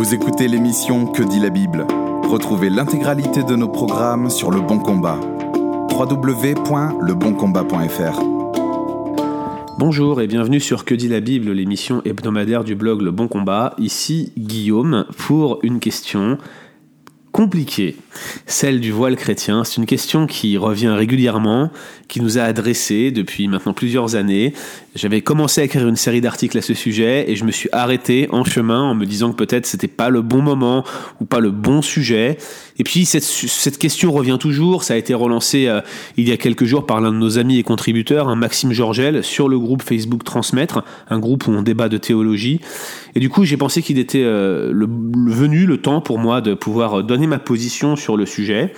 Vous écoutez l'émission Que dit la Bible Retrouvez l'intégralité de nos programmes sur Le Bon Combat. www.leboncombat.fr Bonjour et bienvenue sur Que dit la Bible, l'émission hebdomadaire du blog Le Bon Combat. Ici Guillaume pour une question compliquée, celle du voile chrétien. C'est une question qui revient régulièrement, qui nous a adressé depuis maintenant plusieurs années. J'avais commencé à écrire une série d'articles à ce sujet et je me suis arrêté en chemin en me disant que peut-être c'était pas le bon moment ou pas le bon sujet. Et puis cette, question revient toujours. Ça a été relancé euh, il y a quelques jours par l'un de nos amis et contributeurs, un Maxime Georgel, sur le groupe Facebook Transmettre, un groupe où on débat de théologie. Et du coup, j'ai pensé qu'il était euh, venu le temps pour moi de pouvoir donner ma position sur le sujet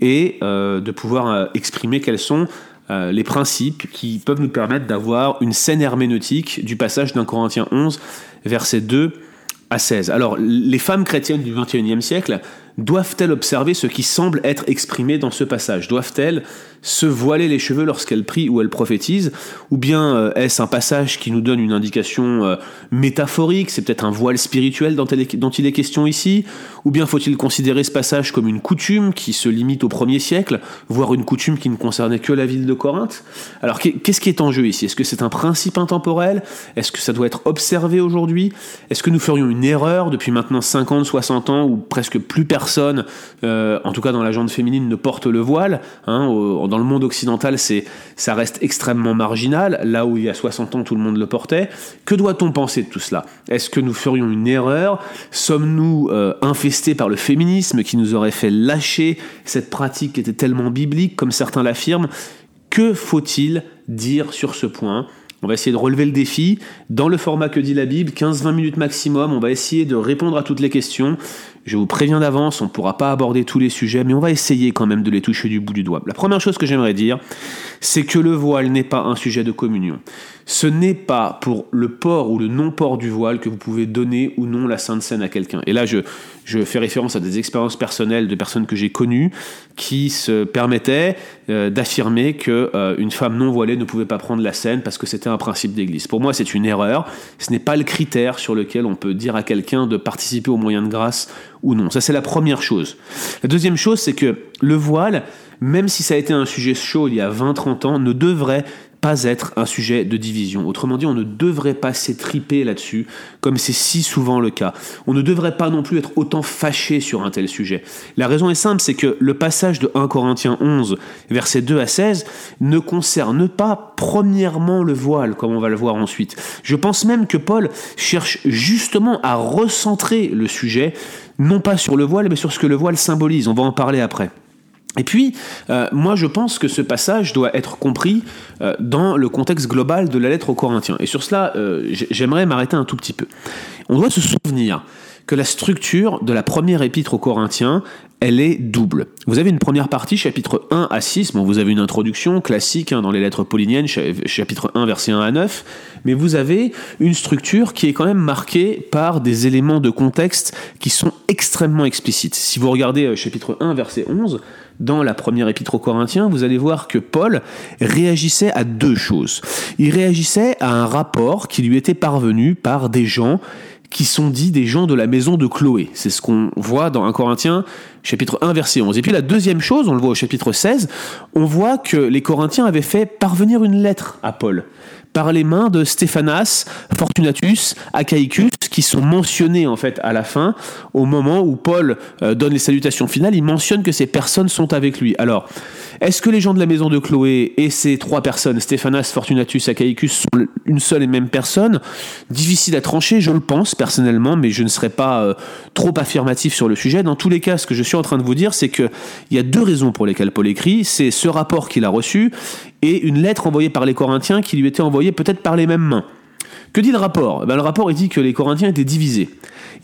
et euh, de pouvoir exprimer quels sont les principes qui peuvent nous permettre d'avoir une scène herméneutique du passage d'un Corinthiens 11, verset 2 à 16. Alors, les femmes chrétiennes du XXIe siècle doivent-elles observer ce qui semble être exprimé dans ce passage? Doivent-elles se voiler les cheveux lorsqu'elle prie ou elle prophétise Ou bien euh, est-ce un passage qui nous donne une indication euh, métaphorique? C'est peut-être un voile spirituel dont, il est question ici? Ou bien faut-il considérer ce passage comme une coutume qui se limite au premier siècle, voire une coutume qui ne concernait que la ville de Corinthe? Alors qu'est-ce qui est en jeu ici? Est-ce que c'est un principe intemporel? Est-ce que ça doit être observé aujourd'hui? Est-ce que nous ferions une erreur depuis maintenant 50, 60 ans où presque plus personne, euh, en tout cas dans la gente féminine, ne porte le voile hein, dans le monde occidental, ça reste extrêmement marginal, là où il y a 60 ans, tout le monde le portait. Que doit-on penser de tout cela? Est-ce que nous ferions une erreur? Sommes-nous euh, infestés par le féminisme qui nous aurait fait lâcher cette pratique qui était tellement biblique, comme certains l'affirment? Que faut-il dire sur ce point? On va essayer de relever le défi dans le format que dit la Bible, 15-20 minutes maximum. On va essayer de répondre à toutes les questions. Je vous préviens d'avance, on ne pourra pas aborder tous les sujets, mais on va essayer quand même de les toucher du bout du doigt. La première chose que j'aimerais dire, c'est que le voile n'est pas un sujet de communion. Ce n'est pas pour le port ou le non-port du voile que vous pouvez donner ou non la Sainte Seine à quelqu'un. Et là, je, fais référence à des expériences personnelles de personnes que j'ai connues qui se permettaient euh, d'affirmer que euh, une femme non voilée ne pouvait pas prendre la scène parce que c'était un principe d'église. Pour moi, c'est une erreur. Ce n'est pas le critère sur lequel on peut dire à quelqu'un de participer au moyen de grâce ou non. Ça, c'est la première chose. La deuxième chose, c'est que le voile, même si ça a été un sujet chaud il y a 20-30 ans, ne devrait pas être un sujet de division. Autrement dit, on ne devrait pas s'étriper là-dessus, comme c'est si souvent le cas. On ne devrait pas non plus être autant fâché sur un tel sujet. La raison est simple, c'est que le passage de 1 Corinthiens 11, versets 2 à 16, ne concerne pas premièrement le voile, comme on va le voir ensuite. Je pense même que Paul cherche justement à recentrer le sujet, non pas sur le voile, mais sur ce que le voile symbolise. On va en parler après. Et puis, euh, moi je pense que ce passage doit être compris euh, dans le contexte global de la lettre aux Corinthiens. Et sur cela, euh, j'aimerais m'arrêter un tout petit peu. On doit se souvenir que la structure de la première épître aux Corinthiens, elle est double. Vous avez une première partie, chapitre 1 à 6, bon, vous avez une introduction classique hein, dans les lettres pauliniennes, chapitre 1, verset 1 à 9, mais vous avez une structure qui est quand même marquée par des éléments de contexte qui sont extrêmement explicites. Si vous regardez chapitre 1, verset 11, dans la première épître aux Corinthiens, vous allez voir que Paul réagissait à deux choses. Il réagissait à un rapport qui lui était parvenu par des gens qui sont dits des gens de la maison de Chloé. C'est ce qu'on voit dans 1 Corinthiens chapitre 1 verset 11. Et puis la deuxième chose, on le voit au chapitre 16, on voit que les Corinthiens avaient fait parvenir une lettre à Paul par les mains de Stéphanas, Fortunatus, Achaicus, qui sont mentionnés en fait à la fin, au moment où Paul euh, donne les salutations finales, il mentionne que ces personnes sont avec lui. Alors, est-ce que les gens de la maison de Chloé et ces trois personnes, Stéphanas, Fortunatus, Achaicus, sont une seule et même personne? Difficile à trancher, je le pense personnellement, mais je ne serai pas euh, trop affirmatif sur le sujet. Dans tous les cas, ce que je suis en train de vous dire, c'est qu'il y a deux raisons pour lesquelles Paul écrit. C'est ce rapport qu'il a reçu et une lettre envoyée par les Corinthiens qui lui était envoyée peut-être par les mêmes mains. Que dit le rapport? Eh ben, Le rapport dit que les Corinthiens étaient divisés.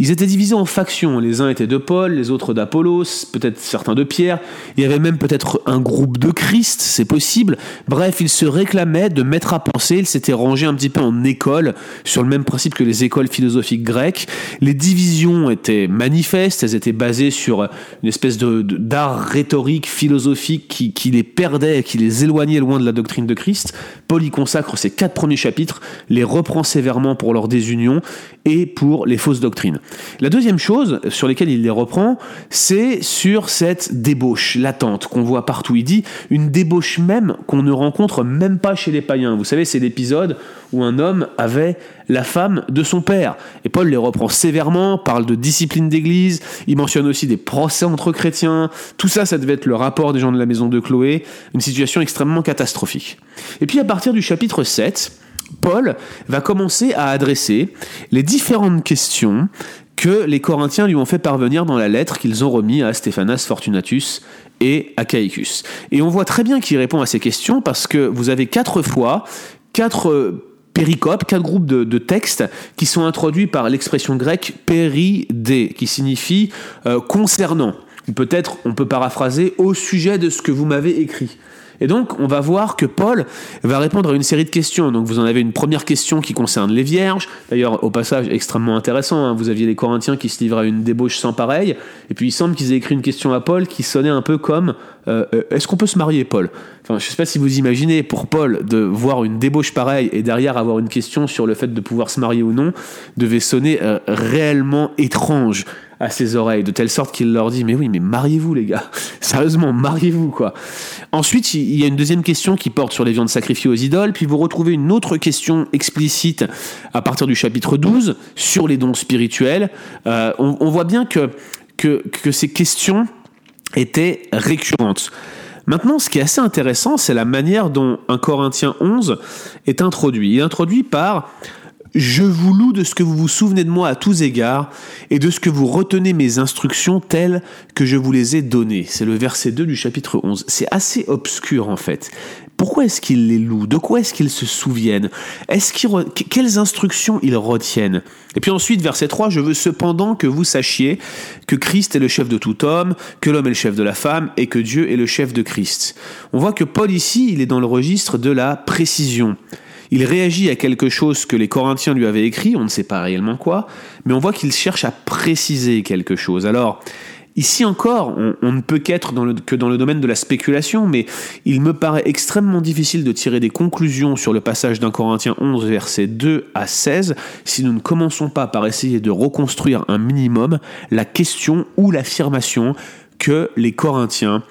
Ils étaient divisés en factions. Les uns étaient de Paul, les autres d'Apollos, peut-être certains de Pierre. Il y avait même peut-être un groupe de Christ, c'est possible. Bref, ils se réclamaient de mettre à penser. Ils s'étaient rangés un petit peu en école, sur le même principe que les écoles philosophiques grecques. Les divisions étaient manifestes. Elles étaient basées sur une espèce de, d'art rhétorique, philosophique qui, qui les perdait, qui les éloignait loin de la doctrine de Christ. Paul y consacre ses quatre premiers chapitres, les reprend sévèrement pour leur désunion et pour les fausses doctrines. La deuxième chose sur laquelle il les reprend, c'est sur cette débauche latente qu'on voit partout. Il dit une débauche même qu'on ne rencontre même pas chez les païens. Vous savez, c'est l'épisode où un homme avait la femme de son père. Et Paul les reprend sévèrement, parle de discipline d'église, il mentionne aussi des procès entre chrétiens. Tout ça, ça devait être le rapport des gens de la maison de Chloé, une situation extrêmement catastrophique. Et puis à partir du chapitre 7, Paul va commencer à adresser les différentes questions que les Corinthiens lui ont fait parvenir dans la lettre qu'ils ont remis à Stéphanas Fortunatus et à Caicus. Et on voit très bien qu'il répond à ces questions parce que vous avez quatre fois quatre péricopes, quatre groupes de, textes qui sont introduits par l'expression grecque péridé, qui signifie euh, concernant. Peut-être on peut paraphraser au sujet de ce que vous m'avez écrit. Et donc, on va voir que Paul va répondre à une série de questions. Donc, vous en avez une première question qui concerne les vierges. D'ailleurs, au passage, extrêmement intéressant. Hein. Vous aviez les Corinthiens qui se livraient à une débauche sans pareil. Et puis, il semble qu'ils aient écrit une question à Paul qui sonnait un peu comme euh, euh, Est-ce qu'on peut se marier, Paul? Enfin, je ne sais pas si vous imaginez pour Paul de voir une débauche pareille et derrière avoir une question sur le fait de pouvoir se marier ou non devait sonner euh, réellement étrange à ses oreilles, de telle sorte qu'il leur dit Mais oui, mais mariez-vous, les gars. Sérieusement, mariez-vous, quoi. Ensuite, il y a une deuxième question qui porte sur les viandes sacrifiées aux idoles, puis vous retrouvez une autre question explicite à partir du chapitre 12 sur les dons spirituels. Euh, on, voit bien que, que, que ces questions étaient récurrentes. Maintenant, ce qui est assez intéressant, c'est la manière dont un Corinthien 11 est introduit. Il est introduit par je vous loue de ce que vous vous souvenez de moi à tous égards et de ce que vous retenez mes instructions telles que je vous les ai données. C'est le verset 2 du chapitre 11. C'est assez obscur en fait. Pourquoi est-ce qu'ils les louent De quoi est-ce qu'ils se souviennent? Est-ce Quelles instructions ils retiennent? Et puis ensuite, verset 3, je veux cependant que vous sachiez que Christ est le chef de tout homme, que l'homme est le chef de la femme et que Dieu est le chef de Christ. On voit que Paul ici, il est dans le registre de la précision. Il réagit à quelque chose que les Corinthiens lui avaient écrit, on ne sait pas réellement quoi, mais on voit qu'il cherche à préciser quelque chose. Alors, Ici encore, on, ne peut qu'être que dans le domaine de la spéculation, mais il me paraît extrêmement difficile de tirer des conclusions sur le passage d'un Corinthien 11, versets 2 à 16, si nous ne commençons pas par essayer de reconstruire un minimum la question ou l'affirmation que les Corinthiens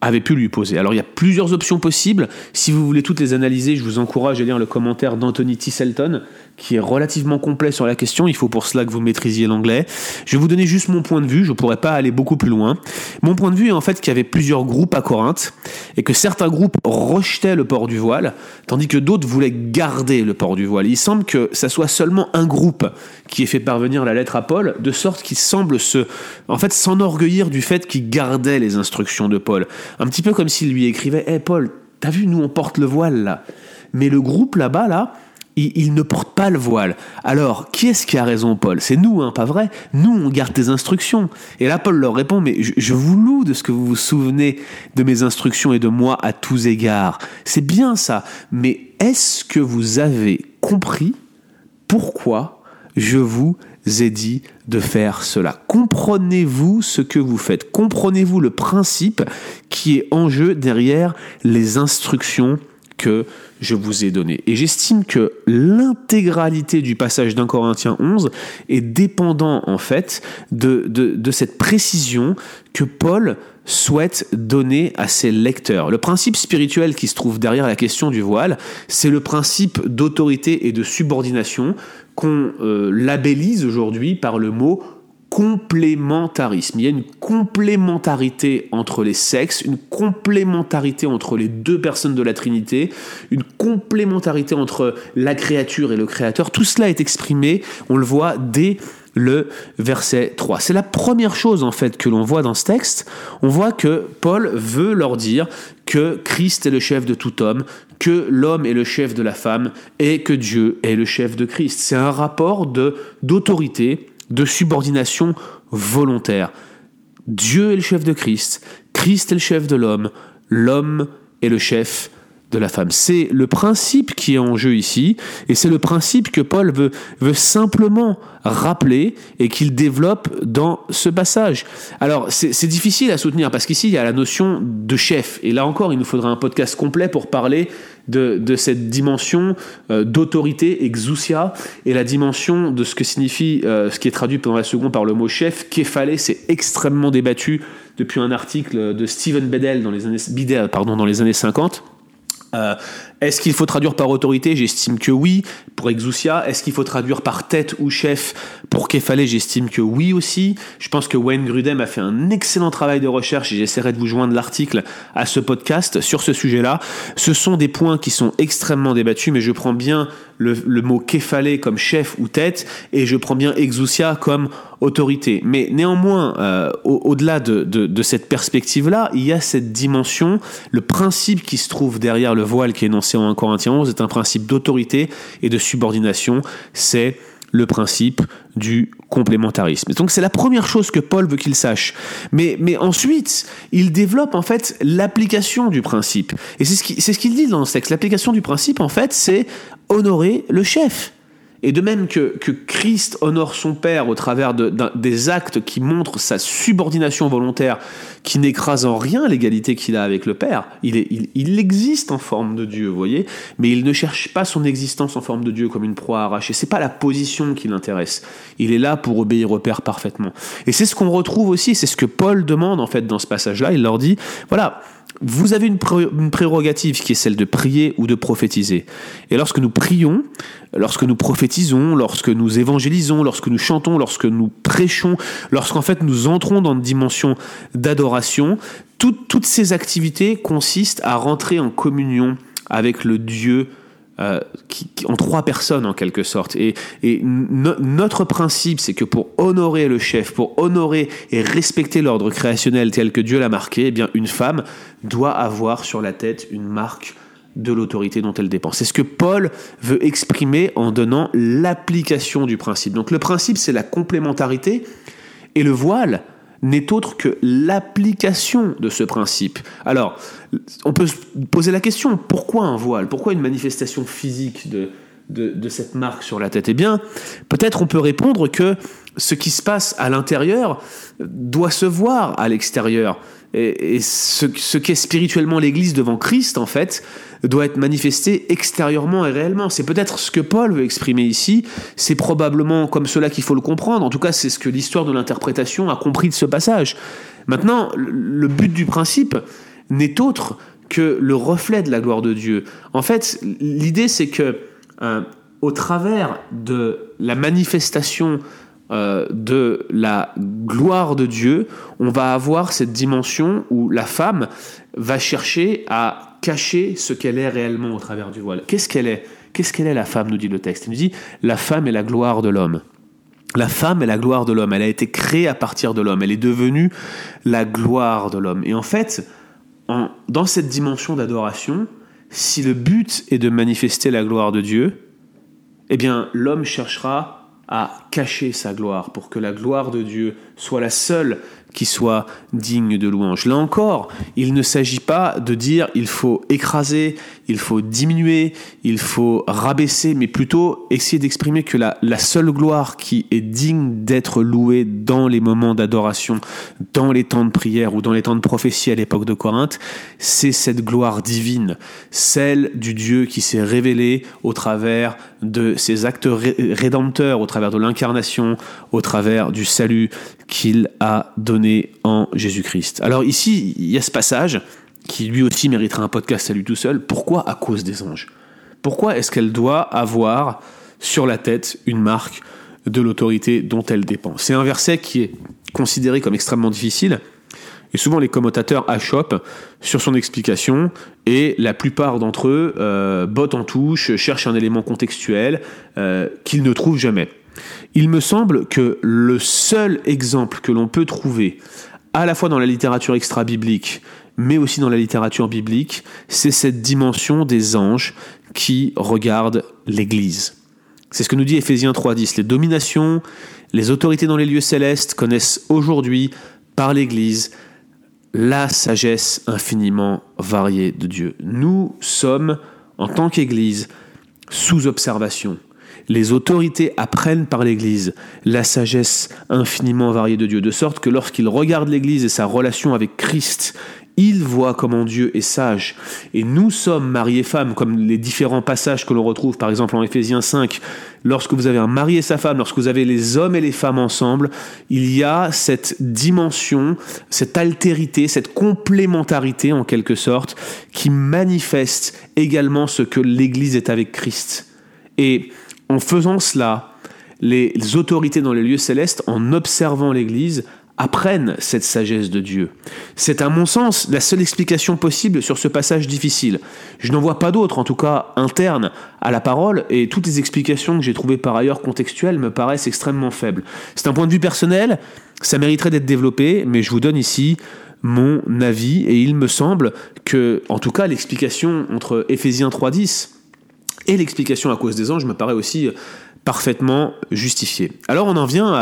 avait pu lui poser. Alors il y a plusieurs options possibles. Si vous voulez toutes les analyser, je vous encourage à lire le commentaire d'Anthony Tisselton, qui est relativement complet sur la question. Il faut pour cela que vous maîtrisiez l'anglais. Je vais vous donner juste mon point de vue. Je ne pourrais pas aller beaucoup plus loin. Mon point de vue est en fait qu'il y avait plusieurs groupes à Corinthe et que certains groupes rejetaient le port du voile, tandis que d'autres voulaient garder le port du voile. Il semble que ça soit seulement un groupe qui ait fait parvenir la lettre à Paul, de sorte qu'il semble se, en fait, s'enorgueillir du fait qu'il gardait les instructions de Paul. Un petit peu comme s'il lui écrivait, hé Paul, t'as vu, nous on porte le voile là. Mais le groupe là-bas, là, il, ne porte pas le voile. Alors, qui est-ce qui a raison, Paul? C'est nous, hein, pas vrai? Nous, on garde tes instructions. Et là, Paul leur répond, mais je, vous loue de ce que vous vous souvenez de mes instructions et de moi à tous égards. C'est bien ça. Mais est-ce que vous avez compris pourquoi je vous ai dit de faire cela? Comprenez-vous ce que vous faites? Comprenez-vous le principe qui est en jeu derrière les instructions que je vous ai donné. Et j'estime que l'intégralité du passage d'un Corinthien 11 est dépendant en fait de, de, cette précision que Paul souhaite donner à ses lecteurs. Le principe spirituel qui se trouve derrière la question du voile, c'est le principe d'autorité et de subordination qu'on euh, labellise aujourd'hui par le mot complémentarisme. Il y a une complémentarité entre les sexes, une complémentarité entre les deux personnes de la Trinité, une complémentarité entre la créature et le Créateur. Tout cela est exprimé, on le voit dès le verset 3. C'est la première chose en fait que l'on voit dans ce texte. On voit que Paul veut leur dire que Christ est le chef de tout homme, que l'homme est le chef de la femme et que Dieu est le chef de Christ. C'est un rapport de d'autorité de subordination volontaire. Dieu est le chef de Christ, Christ est le chef de l'homme, l'homme est le chef de la femme. C'est le principe qui est en jeu ici, et c'est le principe que Paul veut, simplement rappeler et qu'il développe dans ce passage. Alors, c'est difficile à soutenir parce qu'ici, il y a la notion de chef, et là encore, il nous faudra un podcast complet pour parler de, cette dimension euh, d'autorité, exousia, et la dimension de ce que signifie, euh, ce qui est traduit pendant la seconde par le mot chef, képhalé, c'est extrêmement débattu depuis un article de Stephen Bedell dans les années 50. Euh, est-ce qu'il faut traduire par autorité? J'estime que oui, pour exousia. Est-ce qu'il faut traduire par tête ou chef? Pour Képhalé, j'estime que oui aussi. Je pense que Wayne Grudem a fait un excellent travail de recherche et j'essaierai de vous joindre l'article à ce podcast sur ce sujet-là. Ce sont des points qui sont extrêmement débattus, mais je prends bien le, mot Képhalé comme chef ou tête et je prends bien exousia comme autorité. Mais néanmoins, euh, au-delà de, de cette perspective-là, il y a cette dimension, le principe qui se trouve derrière le voile qui est énoncé en 1 Corinthiens 11 est un principe d'autorité et de subordination. C'est le principe du complémentarisme. donc c'est la première chose que Paul veut qu'il sache. Mais, mais ensuite, il développe en fait l'application du principe. Et c'est ce qu'il dit dans ce texte. L'application du principe, en fait, c'est honorer le chef. Et de même que, que Christ honore son Père au travers de, des actes qui montrent sa subordination volontaire, qui n'écrase en rien l'égalité qu'il a avec le Père, il, il, existe en forme de Dieu, vous voyez, mais il ne cherche pas son existence en forme de Dieu comme une proie arrachée. C'est pas la position qui l'intéresse. Il est là pour obéir au Père parfaitement. Et c'est ce qu'on retrouve aussi, c'est ce que Paul demande en fait dans ce passage-là. Il leur dit, voilà, vous avez une, prérogative qui est celle de prier ou de prophétiser. Et lorsque nous prions, lorsque nous prophétisons, lorsque nous évangélisons, lorsque nous chantons, lorsque nous prêchons, lorsqu'en fait nous entrons dans une dimension d'adoration, toutes ces activités consistent à rentrer en communion avec le Dieu euh, en trois personnes en quelque sorte. Et, notre principe, c'est que pour honorer le chef, pour honorer et respecter l'ordre créationnel tel que Dieu l'a marqué, eh bien une femme doit avoir sur la tête une marque de l'autorité dont elle dépend. C'est ce que Paul veut exprimer en donnant l'application du principe. Donc le principe, c'est la complémentarité, et le voile, n'est autre que l'application de ce principe. Alors, on peut se poser la question, pourquoi un voile? Pourquoi une manifestation physique de, de, cette marque sur la tête? Eh bien, peut-être on peut répondre que ce qui se passe à l'intérieur doit se voir à l'extérieur. Et, ce, qu'est spirituellement l'Église devant Christ, en fait, doit être manifesté extérieurement et réellement. C'est peut-être ce que Paul veut exprimer ici, c'est probablement comme cela qu'il faut le comprendre, en tout cas c'est ce que l'histoire de l'interprétation a compris de ce passage. Maintenant, le but du principe n'est autre que le reflet de la gloire de Dieu. En fait, l'idée c'est que euh, au travers de la manifestation euh, de la gloire de Dieu, on va avoir cette dimension où la femme va chercher à cacher ce qu'elle est réellement au travers du voile. Qu'est-ce qu'elle est? Qu'est-ce qu'elle est la femme, nous dit le texte? Il nous dit, la femme est la gloire de l'homme. La femme est la gloire de l'homme. Elle a été créée à partir de l'homme. Elle est devenue la gloire de l'homme. Et en fait, dans cette dimension d'adoration, si le but est de manifester la gloire de Dieu, eh bien, l'homme cherchera à cacher sa gloire, pour que la gloire de Dieu soit la seule qui soit digne de louange. Là encore, il ne s'agit pas de dire il faut écraser, il faut diminuer, il faut rabaisser, mais plutôt essayer d'exprimer que la, seule gloire qui est digne d'être louée dans les moments d'adoration, dans les temps de prière ou dans les temps de prophétie à l'époque de Corinthe, c'est cette gloire divine, celle du Dieu qui s'est révélé au travers de ses actes rédempteurs, au travers de l'incarnation, au travers du salut qu'il a donné en Jésus-Christ. Alors ici, il y a ce passage qui lui aussi mériterait un podcast à lui tout seul. Pourquoi à cause des anges Pourquoi est-ce qu'elle doit avoir sur la tête une marque de l'autorité dont elle dépend? C'est un verset qui est considéré comme extrêmement difficile. Et souvent les commentateurs achoppent sur son explication et la plupart d'entre eux euh, bottent en touche, cherchent un élément contextuel euh, qu'ils ne trouvent jamais. Il me semble que le seul exemple que l'on peut trouver, à la fois dans la littérature extra-biblique, mais aussi dans la littérature biblique, c'est cette dimension des anges qui regardent l'Église. C'est ce que nous dit Éphésiens 3.10. Les dominations, les autorités dans les lieux célestes connaissent aujourd'hui, par l'Église, la sagesse infiniment variée de Dieu. Nous sommes, en tant qu'Église, sous observation. Les autorités apprennent par l'Église la sagesse infiniment variée de Dieu, de sorte que lorsqu'ils regardent l'Église et sa relation avec Christ, ils voient comment Dieu est sage. Et nous sommes mari et femme, comme les différents passages que l'on retrouve par exemple en Éphésiens 5. Lorsque vous avez un mari et sa femme, lorsque vous avez les hommes et les femmes ensemble, il y a cette dimension, cette altérité, cette complémentarité en quelque sorte, qui manifeste également ce que l'Église est avec Christ. Et en faisant cela, les autorités dans les lieux célestes, en observant l'Église, apprennent cette sagesse de Dieu. C'est à mon sens la seule explication possible sur ce passage difficile. Je n'en vois pas d'autre, en tout cas interne à la parole, et toutes les explications que j'ai trouvées par ailleurs contextuelles me paraissent extrêmement faibles. C'est un point de vue personnel, ça mériterait d'être développé, mais je vous donne ici mon avis, et il me semble que, en tout cas, l'explication entre Éphésiens 3.10 et l'explication à cause des anges me paraît aussi parfaitement justifié. Alors on en vient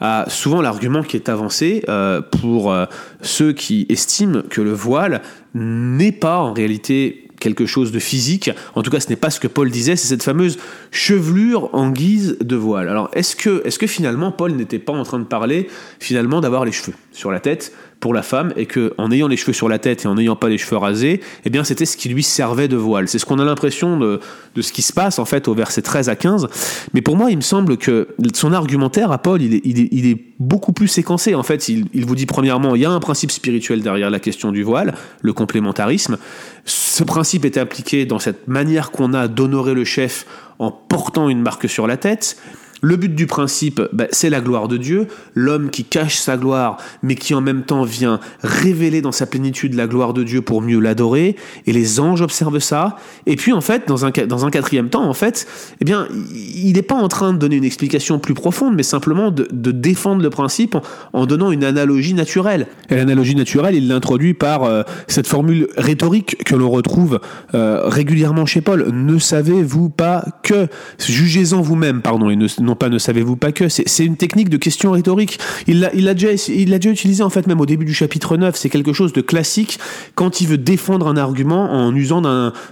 à, souvent l'argument qui est avancé euh, pour euh, ceux qui estiment que le voile n'est pas en réalité quelque chose de physique. En tout cas, ce n'est pas ce que Paul disait, c'est cette fameuse chevelure en guise de voile. Alors, est-ce que, que finalement Paul n'était pas en train de parler finalement d'avoir les cheveux sur la tête pour la femme et que en ayant les cheveux sur la tête et en n'ayant pas les cheveux rasés, eh bien c'était ce qui lui servait de voile. C'est ce qu'on a l'impression de, ce qui se passe en fait au verset 13 à 15. Mais pour moi, il me semble que son argumentaire à Paul, il est beaucoup plus séquencé. En fait, il, il, vous dit premièrement, il y a un principe spirituel derrière la question du voile, le complémentarisme. Ce principe est appliqué dans cette manière qu'on a d'honorer le chef en portant une marque sur la tête. Le but du principe, bah, c'est la gloire de Dieu, l'homme qui cache sa gloire, mais qui en même temps vient révéler dans sa plénitude la gloire de Dieu pour mieux l'adorer, et les anges observent ça. Et puis en fait, dans un, quatrième temps, en fait, eh bien, il n'est pas en train de donner une explication plus profonde, mais simplement de, défendre le principe en, donnant une analogie naturelle. Et l'analogie naturelle, il l'introduit par euh, cette formule rhétorique que l'on retrouve euh, régulièrement chez Paul. Ne savez-vous pas que Jugez-en vous-même, pardon, et non pas ne savez-vous pas que. C'est une technique de question rhétorique. Il l'a déjà, déjà utilisé en fait même au début du chapitre 9. C'est quelque chose de classique quand il veut défendre un argument en usant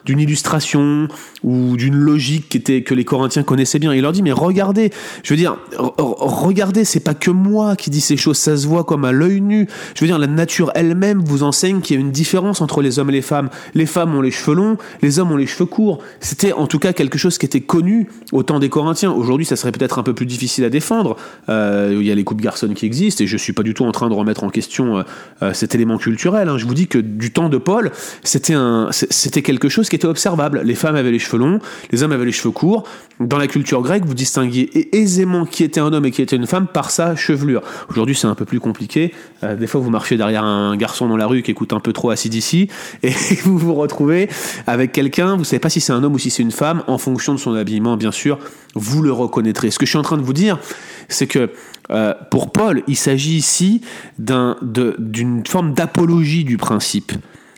d'une illustration ou d'une logique qui était, que les Corinthiens connaissaient bien. Il leur dit mais regardez, je veux dire, regardez, c'est pas que moi qui dis ces choses, ça se voit comme à l'œil nu. Je veux dire, la nature elle-même vous enseigne qu'il y a une différence entre les hommes et les femmes. Les femmes ont les cheveux longs, les hommes ont les cheveux courts. C'était en tout cas quelque chose qui était connu au temps des Corinthiens. Aujourd'hui, ça serait peut-être un peu plus difficile à défendre. Euh, il y a les coupes garçons qui existent et je suis pas du tout en train de remettre en question euh, euh, cet élément culturel. Hein. Je vous dis que du temps de Paul, c'était quelque chose qui était observable. Les femmes avaient les cheveux longs, les hommes avaient les cheveux courts. Dans la culture grecque, vous distinguiez aisément qui était un homme et qui était une femme par sa chevelure. Aujourd'hui, c'est un peu plus compliqué. des fois, vous marchez derrière un garçon dans la rue qui écoute un peu trop ACDC et vous vous retrouvez avec quelqu'un, vous savez pas si c'est un homme ou si c'est une femme, en fonction de son habillement, bien sûr, vous le reconnaîtrez. Ce que je suis en train de vous dire, c'est que euh, pour Paul, il s'agit ici d'une forme d'apologie du principe.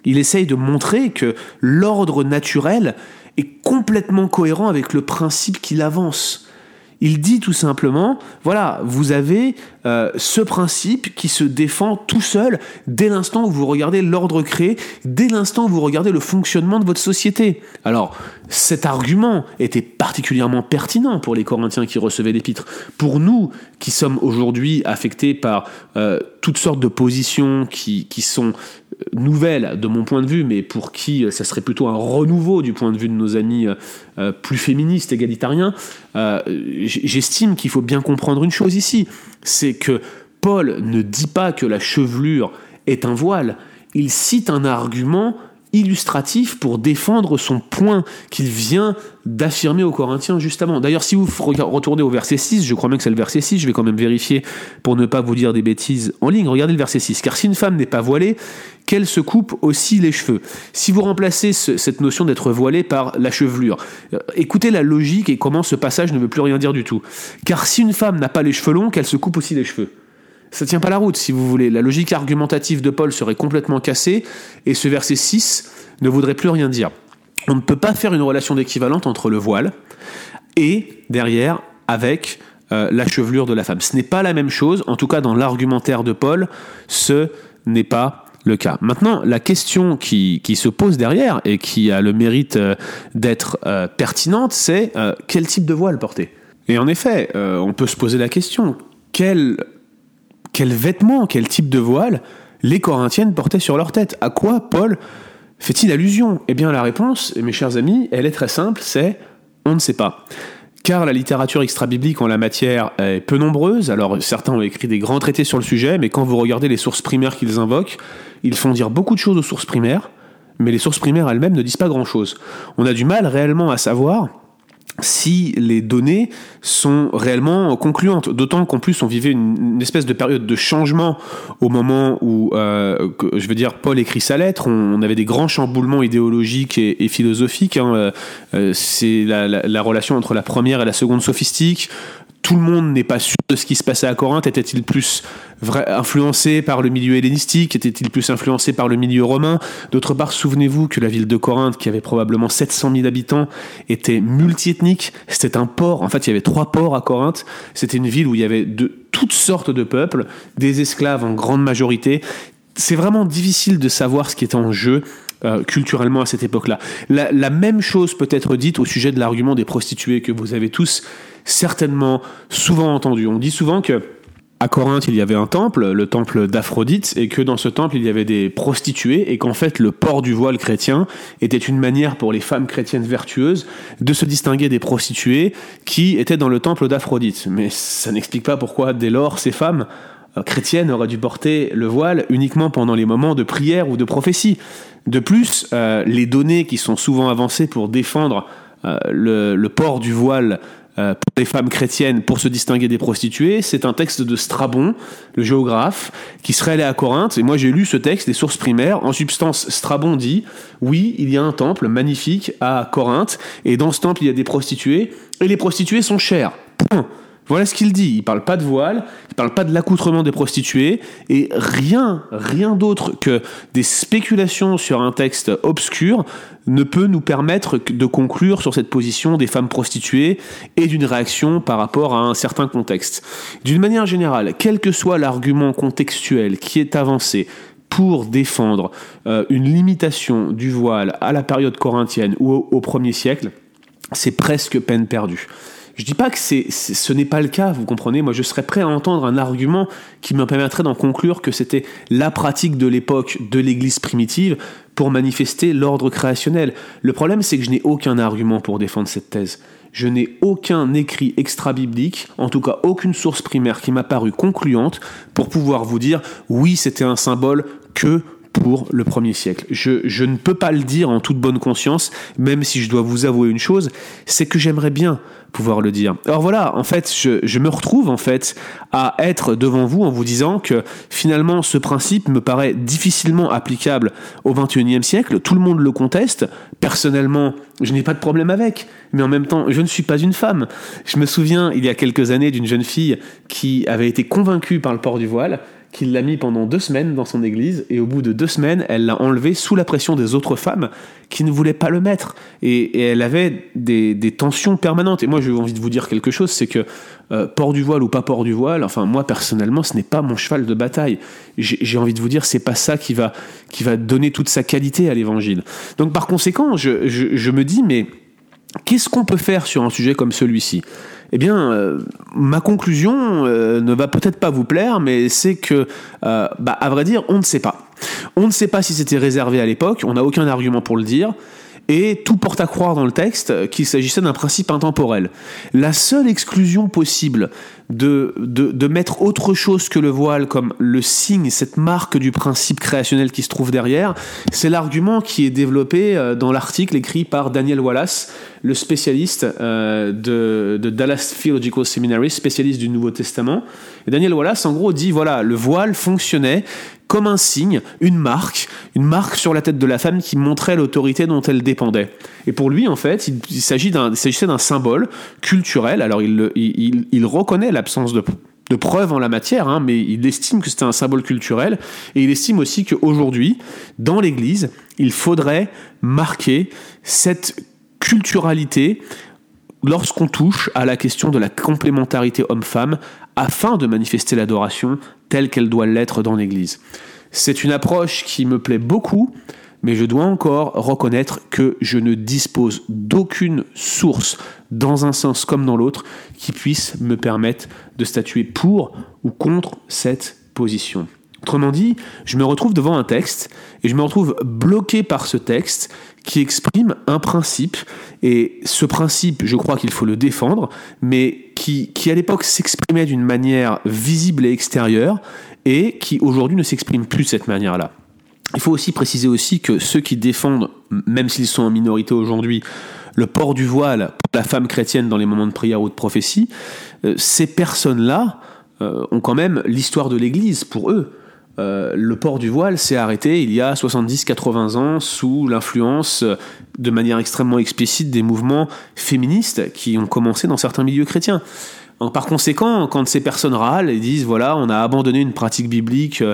Il essaye de montrer que l'ordre naturel est complètement cohérent avec le principe qu'il avance. Il dit tout simplement, voilà, vous avez euh, ce principe qui se défend tout seul dès l'instant où vous regardez l'ordre créé, dès l'instant où vous regardez le fonctionnement de votre société. Alors, cet argument était particulièrement pertinent pour les Corinthiens qui recevaient l'épître. Pour nous, qui sommes aujourd'hui affectés par euh, toutes sortes de positions qui, sont nouvelles de mon point de vue, mais pour qui ça serait plutôt un renouveau du point de vue de nos amis euh, plus féministes, égalitariens, j'estime qu'il faut bien comprendre une chose ici, c'est que Paul ne dit pas que la chevelure est un voile, il cite un argument illustratif pour défendre son point qu'il vient d'affirmer aux Corinthiens justement. D'ailleurs, si vous retournez au verset 6, je crois même que c'est le verset 6, je vais quand même vérifier pour ne pas vous dire des bêtises en ligne. Regardez le verset 6. Car si une femme n'est pas voilée, qu'elle se coupe aussi les cheveux. Si vous remplacez cette notion d'être voilée par la chevelure, euh, écoutez la logique et comment ce passage ne veut plus rien dire du tout. Car si une femme n'a pas les cheveux longs, qu'elle se coupe aussi les cheveux ça tient pas la route, si vous voulez. La logique argumentative de Paul serait complètement cassée, et ce verset 6 ne voudrait plus rien dire. On ne peut pas faire une relation d'équivalente entre le voile et, derrière, avec euh, la chevelure de la femme. Ce n'est pas la même chose, en tout cas dans l'argumentaire de Paul, ce n'est pas le cas. Maintenant, la question qui, se pose derrière et qui a le mérite euh, d'être euh, pertinente, c'est quel type de voile porter? Et en effet, on peut se poser la question, quel, quel vêtement, quel type de voile les Corinthiennes portaient sur leur tête À quoi Paul fait-il allusion? Eh bien la réponse, mes chers amis, elle est très simple, c'est on ne sait pas car la littérature extra-biblique en la matière est peu nombreuse. Alors certains ont écrit des grands traités sur le sujet, mais quand vous regardez les sources primaires qu'ils invoquent, ils font dire beaucoup de choses aux sources primaires, mais les sources primaires elles-mêmes ne disent pas grand-chose. On a du mal réellement à savoir si les données sont réellement concluantes. D'autant qu'en plus on vivait une, espèce de période de changement au moment où, euh, je veux dire, Paul écrit sa lettre. On, avait des grands chamboulements idéologiques et, philosophiques. Hein. Euh, C'est la, la, la, relation entre la première et la seconde sophistique tout le monde n'est pas sûr de ce qui se passait à Corinthe. Était-il plus influencé par le milieu hellénistique? Était-il plus influencé par le milieu romain? D'autre part, souvenez-vous que la ville de Corinthe, qui avait probablement 700 000 habitants, était multiethnique. C'était un port. En fait, il y avait trois ports à Corinthe. C'était une ville où il y avait de toutes sortes de peuples, des esclaves en grande majorité. C'est vraiment difficile de savoir ce qui est en jeu euh, culturellement à cette époque-là. La, même chose peut être dite au sujet de l'argument des prostituées que vous avez tous certainement souvent entendu. On dit souvent que à Corinthe, il y avait un temple, le temple d'Aphrodite, et que dans ce temple, il y avait des prostituées, et qu'en fait, le port du voile chrétien était une manière pour les femmes chrétiennes vertueuses de se distinguer des prostituées qui étaient dans le temple d'Aphrodite. Mais ça n'explique pas pourquoi, dès lors, ces femmes chrétiennes auraient dû porter le voile uniquement pendant les moments de prière ou de prophétie. De plus, euh, les données qui sont souvent avancées pour défendre euh, le, port du voile euh, pour les femmes chrétiennes pour se distinguer des prostituées, c'est un texte de Strabon, le géographe, qui serait allé à Corinthe. Et moi j'ai lu ce texte, des sources primaires. En substance, Strabon dit, oui, il y a un temple magnifique à Corinthe, et dans ce temple il y a des prostituées, et les prostituées sont chères. Point. Voilà ce qu'il dit. Il parle pas de voile, il parle pas de l'accoutrement des prostituées, et rien, rien d'autre que des spéculations sur un texte obscur ne peut nous permettre de conclure sur cette position des femmes prostituées et d'une réaction par rapport à un certain contexte. D'une manière générale, quel que soit l'argument contextuel qui est avancé pour défendre euh, une limitation du voile à la période corinthienne ou au, au premier siècle, c'est presque peine perdue. Je dis pas que ce n'est pas le cas, vous comprenez. Moi, je serais prêt à entendre un argument qui me permettrait d'en conclure que c'était la pratique de l'époque de l'Église primitive pour manifester l'ordre créationnel. Le problème, c'est que je n'ai aucun argument pour défendre cette thèse. Je n'ai aucun écrit extra-biblique, en tout cas aucune source primaire qui m'a paru concluante pour pouvoir vous dire oui, c'était un symbole que pour le premier siècle. Je, ne peux pas le dire en toute bonne conscience, même si je dois vous avouer une chose, c'est que j'aimerais bien pouvoir le dire. Alors voilà, en fait, je, je, me retrouve en fait à être devant vous en vous disant que finalement ce principe me paraît difficilement applicable au 21e siècle. Tout le monde le conteste. Personnellement, je n'ai pas de problème avec, mais en même temps, je ne suis pas une femme. Je me souviens il y a quelques années d'une jeune fille qui avait été convaincue par le port du voile qu'il l'a mis pendant deux semaines dans son église, et au bout de deux semaines, elle l'a enlevé sous la pression des autres femmes qui ne voulaient pas le mettre. Et, elle avait des, tensions permanentes. Et moi, j'ai envie de vous dire quelque chose, c'est que euh, port du voile ou pas port du voile, enfin moi personnellement, ce n'est pas mon cheval de bataille. J'ai envie de vous dire, c'est pas ça qui va, donner toute sa qualité à l'évangile. Donc par conséquent, je me dis, mais qu'est-ce qu'on peut faire sur un sujet comme celui-ci? Eh bien, euh, ma conclusion euh, ne va peut-être pas vous plaire, mais c'est que, euh, bah, à vrai dire, on ne sait pas. On ne sait pas si c'était réservé à l'époque, on n'a aucun argument pour le dire, et tout porte à croire dans le texte qu'il s'agissait d'un principe intemporel. La seule exclusion possible de, de, de, mettre autre chose que le voile comme le signe, cette marque du principe créationnel qui se trouve derrière, c'est l'argument qui est développé dans l'article écrit par Daniel Wallace, le spécialiste euh, de, de, Dallas Theological Seminary, spécialiste du Nouveau Testament. Daniel Wallace, en gros, dit voilà, le voile fonctionnait comme un signe, une marque, une marque sur la tête de la femme qui montrait l'autorité dont elle dépendait. Et pour lui, en fait, il, il s'agissait d'un symbole culturel. Alors, il, il, il reconnaît l'absence de, de preuves en la matière, hein, mais il estime que c'était un symbole culturel, et il estime aussi qu'aujourd'hui, dans l'Église, il faudrait marquer cette culturalité lorsqu'on touche à la question de la complémentarité homme-femme afin de manifester l'adoration telle qu'elle doit l'être dans l'Église. C'est une approche qui me plaît beaucoup, mais je dois encore reconnaître que je ne dispose d'aucune source, dans un sens comme dans l'autre, qui puisse me permettre de statuer pour ou contre cette position. Autrement dit, je me retrouve devant un texte et je me retrouve bloqué par ce texte qui exprime un principe. Et ce principe, je crois qu'il faut le défendre, mais qui, qui à l'époque s'exprimait d'une manière visible et extérieure et qui aujourd'hui ne s'exprime plus de cette manière-là. Il faut aussi préciser aussi que ceux qui défendent, même s'ils sont en minorité aujourd'hui, le port du voile pour la femme chrétienne dans les moments de prière ou de prophétie, euh, ces personnes-là euh, ont quand même l'histoire de l'Église pour eux. Euh, le port du voile s'est arrêté il y a 70-80 ans sous l'influence euh, de manière extrêmement explicite des mouvements féministes qui ont commencé dans certains milieux chrétiens. Par conséquent, quand ces personnes râlent et disent voilà, on a abandonné une pratique biblique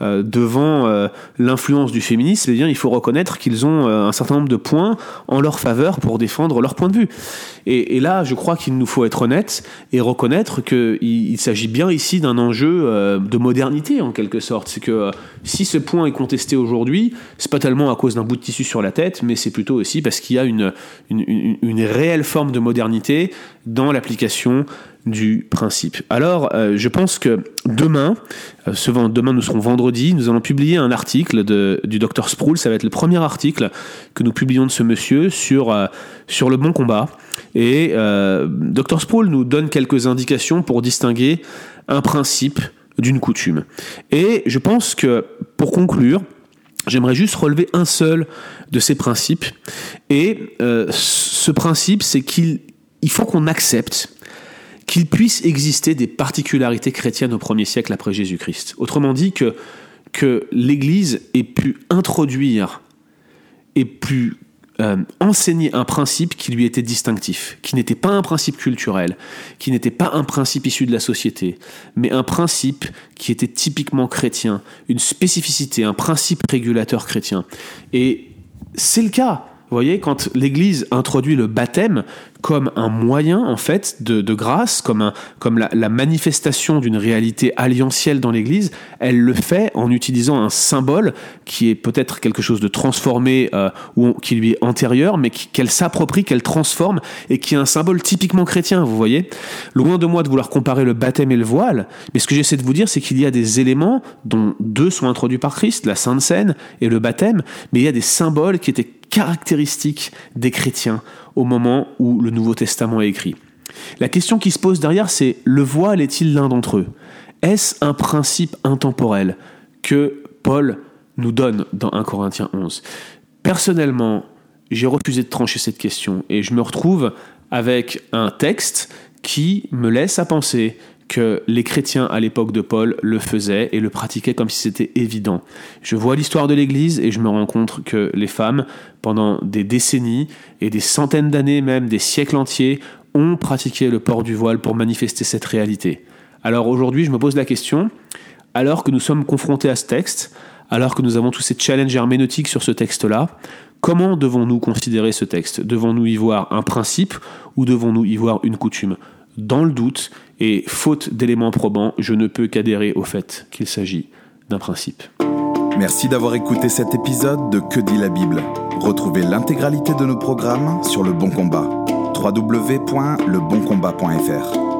euh, devant euh, l'influence du féminisme, eh bien, il faut reconnaître qu'ils ont euh, un certain nombre de points en leur faveur pour défendre leur point de vue. Et, là, je crois qu'il nous faut être honnête et reconnaître qu'il il, s'agit bien ici d'un enjeu de modernité en quelque sorte. C'est que si ce point est contesté aujourd'hui, c'est pas tellement à cause d'un bout de tissu sur la tête, mais c'est plutôt aussi parce qu'il y a une, une, réelle forme de modernité dans l'application du principe. Alors, je pense que demain, ce, demain nous serons vendredi, nous allons publier un article du docteur Sproul. Ça va être le premier article que nous publions de ce monsieur sur, euh, le bon combat. Et docteur Sproul nous donne quelques indications pour distinguer un principe d'une coutume. Et je pense que, pour conclure, J'aimerais juste relever un seul de ces principes. Et ce principe, c'est qu'il il faut qu'on accepte qu'il puisse exister des particularités chrétiennes au premier siècle après Jésus-Christ. Autrement dit, que, que l'Église ait pu introduire et pu euh, enseigner un principe qui lui était distinctif, qui n'était pas un principe culturel, qui n'était pas un principe issu de la société, mais un principe qui était typiquement chrétien, une spécificité, un principe régulateur chrétien. Et c'est le cas. Vous voyez, quand l'Église introduit le baptême comme un moyen en fait de, grâce, comme, un, comme la, manifestation d'une réalité alliantielle dans l'Église, elle le fait en utilisant un symbole qui est peut-être quelque chose de transformé euh, ou qui lui est antérieur, mais qu'elle s'approprie, qu'elle transforme et qui est un symbole typiquement chrétien. Vous voyez, loin de moi de vouloir comparer le baptême et le voile, mais ce que j'essaie de vous dire, c'est qu'il y a des éléments dont deux sont introduits par Christ, la Sainte Seine et le baptême, mais il y a des symboles qui étaient caractéristiques des chrétiens au moment où le Nouveau Testament est écrit. La question qui se pose derrière, c'est le voile est-il l'un d'entre eux? Est-ce un principe intemporel que Paul nous donne dans 1 Corinthiens 11 Personnellement, j'ai refusé de trancher cette question et je me retrouve avec un texte qui me laisse à penser que les chrétiens à l'époque de Paul le faisaient et le pratiquaient comme si c'était évident. Je vois l'histoire de l'Église et je me rends compte que les femmes, pendant des décennies et des centaines d'années même, des siècles entiers, ont pratiqué le port du voile pour manifester cette réalité. Alors aujourd'hui, je me pose la question, alors que nous sommes confrontés à ce texte, alors que nous avons tous ces challenges herméneutiques sur ce texte-là, comment devons-nous considérer ce texte? Devons-nous y voir un principe ou devons-nous y voir une coutume? Dans le doute et faute d'éléments probants, je ne peux qu'adhérer au fait qu'il s'agit d'un principe. Merci d'avoir écouté cet épisode de Que dit la Bible. Retrouvez l'intégralité de nos programmes sur Le Bon Combat. www.leboncombat.fr